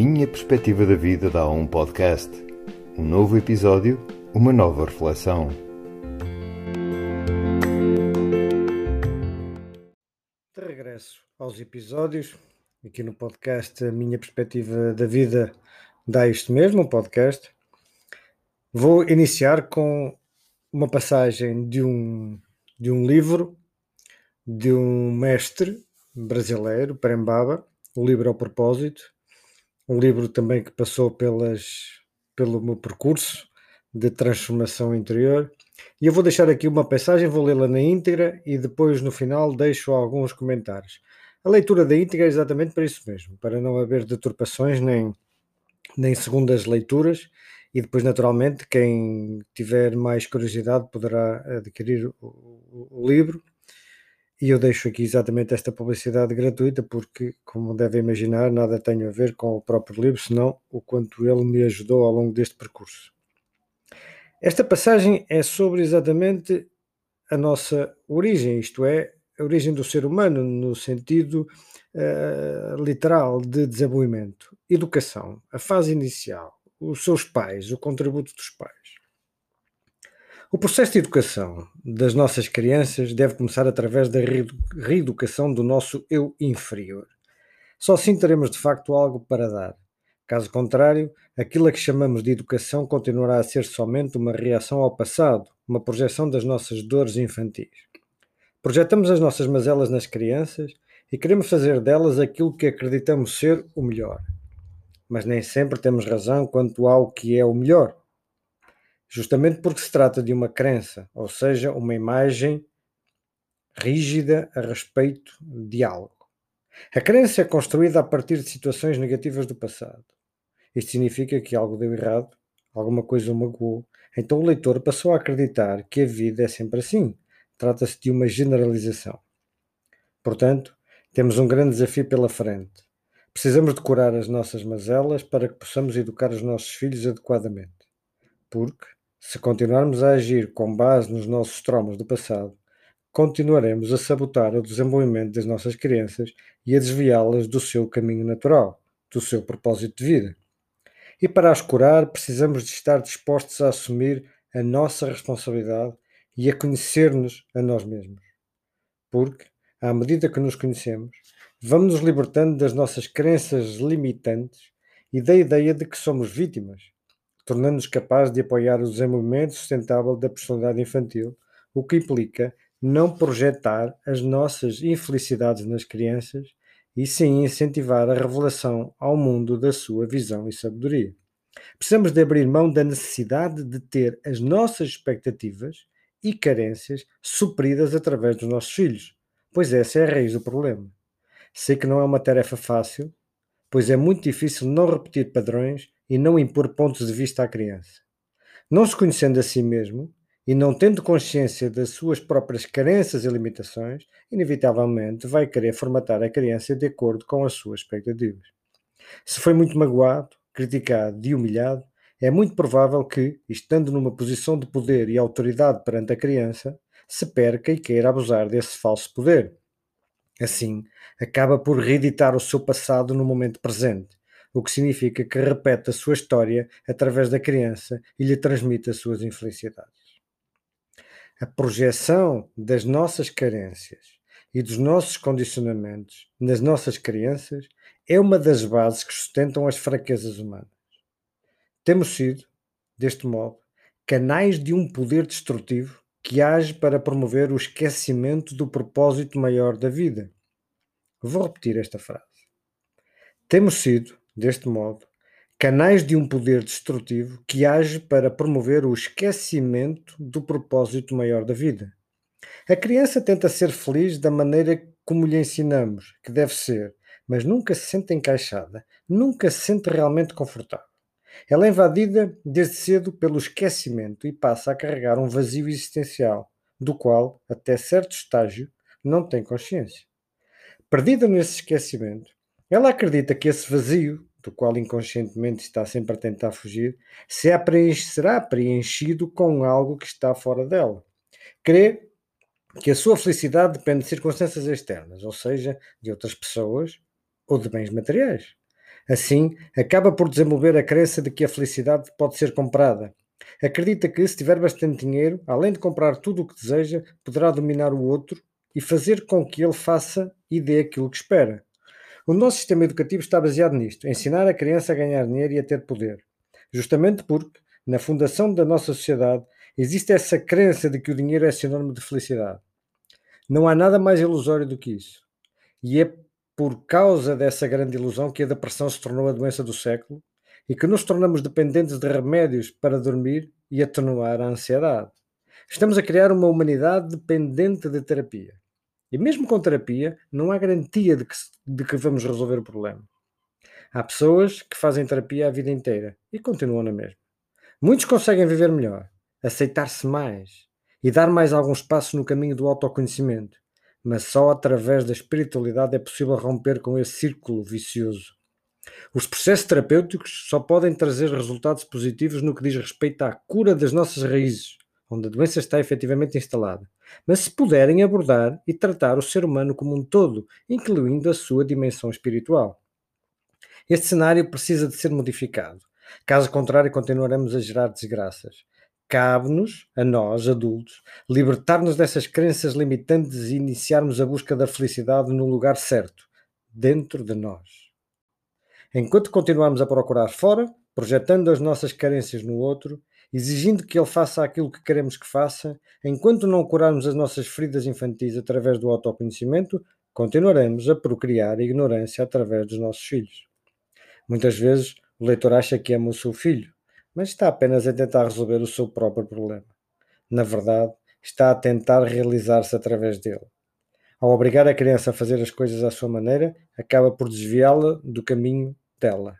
minha perspectiva da vida dá um podcast. Um novo episódio, uma nova reflexão. De regresso aos episódios, aqui no podcast A Minha Perspectiva da Vida dá isto mesmo, um podcast. Vou iniciar com uma passagem de um, de um livro de um mestre brasileiro, Prembaba, o livro ao propósito, um livro também que passou pelas, pelo meu percurso de transformação interior. E eu vou deixar aqui uma passagem, vou lê-la na íntegra e depois no final deixo alguns comentários. A leitura da íntegra é exatamente para isso mesmo, para não haver deturpações nem, nem segundas leituras. E depois, naturalmente, quem tiver mais curiosidade poderá adquirir o, o, o livro e eu deixo aqui exatamente esta publicidade gratuita porque, como devem imaginar, nada tem a ver com o próprio livro, senão o quanto ele me ajudou ao longo deste percurso. Esta passagem é sobre exatamente a nossa origem, isto é, a origem do ser humano no sentido uh, literal de desenvolvimento, educação, a fase inicial, os seus pais, o contributo dos pais. O processo de educação das nossas crianças deve começar através da reeducação do nosso eu inferior. Só assim teremos de facto algo para dar. Caso contrário, aquilo a que chamamos de educação continuará a ser somente uma reação ao passado, uma projeção das nossas dores infantis. Projetamos as nossas mazelas nas crianças e queremos fazer delas aquilo que acreditamos ser o melhor. Mas nem sempre temos razão quanto ao que é o melhor justamente porque se trata de uma crença, ou seja, uma imagem rígida a respeito de algo. A crença é construída a partir de situações negativas do passado. Isto significa que algo deu errado, alguma coisa o magoou. Então o leitor passou a acreditar que a vida é sempre assim. Trata-se de uma generalização. Portanto, temos um grande desafio pela frente. Precisamos de curar as nossas mazelas para que possamos educar os nossos filhos adequadamente. Porque, se continuarmos a agir com base nos nossos traumas do passado, continuaremos a sabotar o desenvolvimento das nossas crianças e a desviá-las do seu caminho natural, do seu propósito de vida. E para as curar, precisamos de estar dispostos a assumir a nossa responsabilidade e a conhecer-nos a nós mesmos. Porque, à medida que nos conhecemos, vamos nos libertando das nossas crenças limitantes e da ideia de que somos vítimas tornando-nos capazes de apoiar o desenvolvimento sustentável da personalidade infantil, o que implica não projetar as nossas infelicidades nas crianças e sim incentivar a revelação ao mundo da sua visão e sabedoria. Precisamos de abrir mão da necessidade de ter as nossas expectativas e carências supridas através dos nossos filhos, pois essa é a raiz do problema. Sei que não é uma tarefa fácil, pois é muito difícil não repetir padrões e não impor pontos de vista à criança. Não se conhecendo a si mesmo e não tendo consciência das suas próprias carências e limitações, inevitavelmente vai querer formatar a criança de acordo com as suas expectativas. Se foi muito magoado, criticado e humilhado, é muito provável que, estando numa posição de poder e autoridade perante a criança, se perca e queira abusar desse falso poder. Assim, acaba por reeditar o seu passado no momento presente, o que significa que repete a sua história através da criança e lhe transmite as suas infelicidades. A projeção das nossas carências e dos nossos condicionamentos nas nossas crianças é uma das bases que sustentam as fraquezas humanas. Temos sido, deste modo, canais de um poder destrutivo que age para promover o esquecimento do propósito maior da vida. Vou repetir esta frase. Temos sido, deste modo, canais de um poder destrutivo que age para promover o esquecimento do propósito maior da vida. A criança tenta ser feliz da maneira como lhe ensinamos que deve ser, mas nunca se sente encaixada, nunca se sente realmente confortável. Ela é invadida desde cedo pelo esquecimento e passa a carregar um vazio existencial, do qual, até certo estágio, não tem consciência. Perdida nesse esquecimento, ela acredita que esse vazio do qual inconscientemente está sempre a tentar fugir, se será preenchido com algo que está fora dela. Crê que a sua felicidade depende de circunstâncias externas, ou seja, de outras pessoas ou de bens materiais. Assim, acaba por desenvolver a crença de que a felicidade pode ser comprada. Acredita que, se tiver bastante dinheiro, além de comprar tudo o que deseja, poderá dominar o outro e fazer com que ele faça e dê aquilo que espera. O nosso sistema educativo está baseado nisto: ensinar a criança a ganhar dinheiro e a ter poder. Justamente porque, na fundação da nossa sociedade, existe essa crença de que o dinheiro é sinónimo de felicidade. Não há nada mais ilusório do que isso. E é por causa dessa grande ilusão que a depressão se tornou a doença do século e que nos tornamos dependentes de remédios para dormir e atenuar a ansiedade. Estamos a criar uma humanidade dependente de terapia. E mesmo com terapia, não há garantia de que, de que vamos resolver o problema. Há pessoas que fazem terapia a vida inteira e continuam na mesma. Muitos conseguem viver melhor, aceitar-se mais e dar mais alguns passos no caminho do autoconhecimento, mas só através da espiritualidade é possível romper com esse círculo vicioso. Os processos terapêuticos só podem trazer resultados positivos no que diz respeito à cura das nossas raízes, onde a doença está efetivamente instalada, mas se puderem abordar e tratar o ser humano como um todo, incluindo a sua dimensão espiritual. Este cenário precisa de ser modificado. Caso contrário, continuaremos a gerar desgraças. Cabe-nos, a nós, adultos, libertar-nos dessas crenças limitantes e iniciarmos a busca da felicidade no lugar certo, dentro de nós. Enquanto continuamos a procurar fora, projetando as nossas carências no outro, exigindo que ele faça aquilo que queremos que faça, enquanto não curarmos as nossas feridas infantis através do autoconhecimento, continuaremos a procriar a ignorância através dos nossos filhos. Muitas vezes o leitor acha que ama o seu filho, mas está apenas a tentar resolver o seu próprio problema. Na verdade, está a tentar realizar-se através dele. Ao obrigar a criança a fazer as coisas à sua maneira, acaba por desviá-la do caminho dela.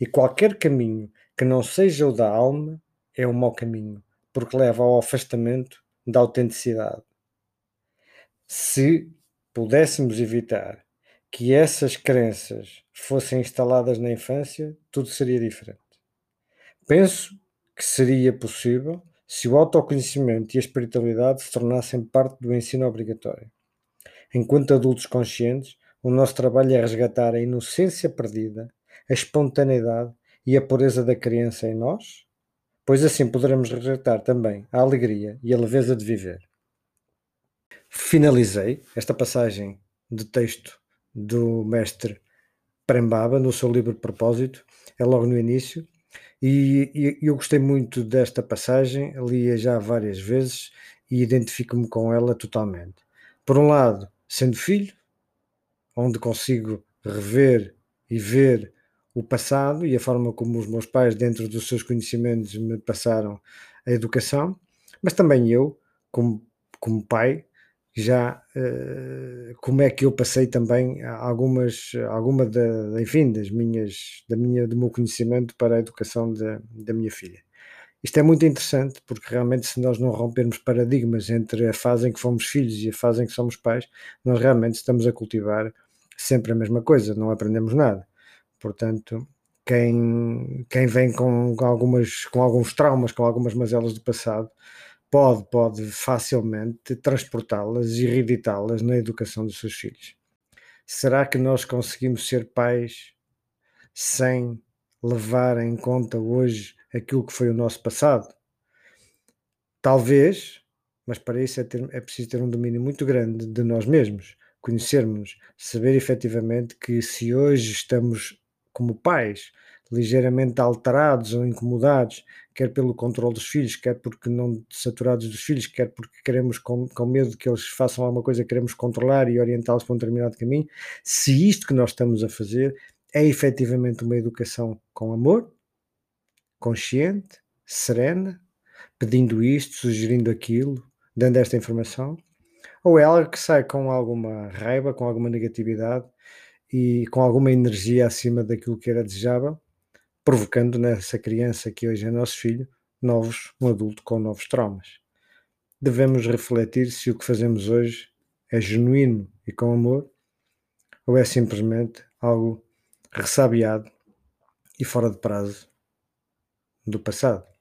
E qualquer caminho que não seja o da alma é um mau caminho, porque leva ao afastamento da autenticidade. Se pudéssemos evitar que essas crenças fossem instaladas na infância, tudo seria diferente. Penso que seria possível se o autoconhecimento e a espiritualidade se tornassem parte do ensino obrigatório. Enquanto adultos conscientes, o nosso trabalho é resgatar a inocência perdida, a espontaneidade e a pureza da criança em nós, pois assim poderemos resgatar também a alegria e a leveza de viver. Finalizei esta passagem de texto do mestre Prembaba no seu livro Propósito, é logo no início, e, e eu gostei muito desta passagem, li-a já várias vezes e identifico-me com ela totalmente. Por um lado, sendo filho, onde consigo rever e ver o passado e a forma como os meus pais, dentro dos seus conhecimentos, me passaram a educação, mas também eu, como, como pai, já uh, como é que eu passei também algumas alguma da, enfim das minhas da minha do meu conhecimento para a educação da, da minha filha. Isto é muito interessante porque realmente se nós não rompermos paradigmas entre a fase em que fomos filhos e a fase em que somos pais nós realmente estamos a cultivar sempre a mesma coisa não aprendemos nada portanto quem, quem vem com algumas com alguns traumas com algumas mazelas do passado pode, pode facilmente transportá-las e reeditá-las na educação dos seus filhos. Será que nós conseguimos ser pais sem levar em conta hoje aquilo que foi o nosso passado? Talvez, mas para isso é, ter, é preciso ter um domínio muito grande de nós mesmos, conhecermos, saber efetivamente que se hoje estamos como pais ligeiramente alterados ou incomodados, quer pelo controle dos filhos, quer porque não saturados dos filhos, quer porque queremos, com, com medo que eles façam alguma coisa, queremos controlar e orientá-los para um determinado caminho. Se isto que nós estamos a fazer é efetivamente uma educação com amor, consciente, serena, pedindo isto, sugerindo aquilo, dando esta informação, ou é algo que sai com alguma raiva, com alguma negatividade e com alguma energia acima daquilo que era desejável provocando nessa criança que hoje é nosso filho, novos, um adulto com novos traumas. Devemos refletir se o que fazemos hoje é genuíno e com amor ou é simplesmente algo ressabiado e fora de prazo do passado.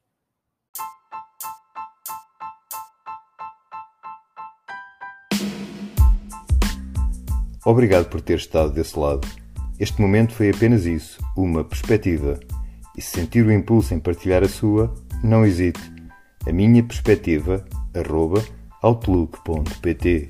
Obrigado por ter estado desse lado Este momento foi apenas isso, uma perspectiva. E se sentir o impulso em partilhar a sua, não hesite. A minha perspectiva, arroba, outlook.pt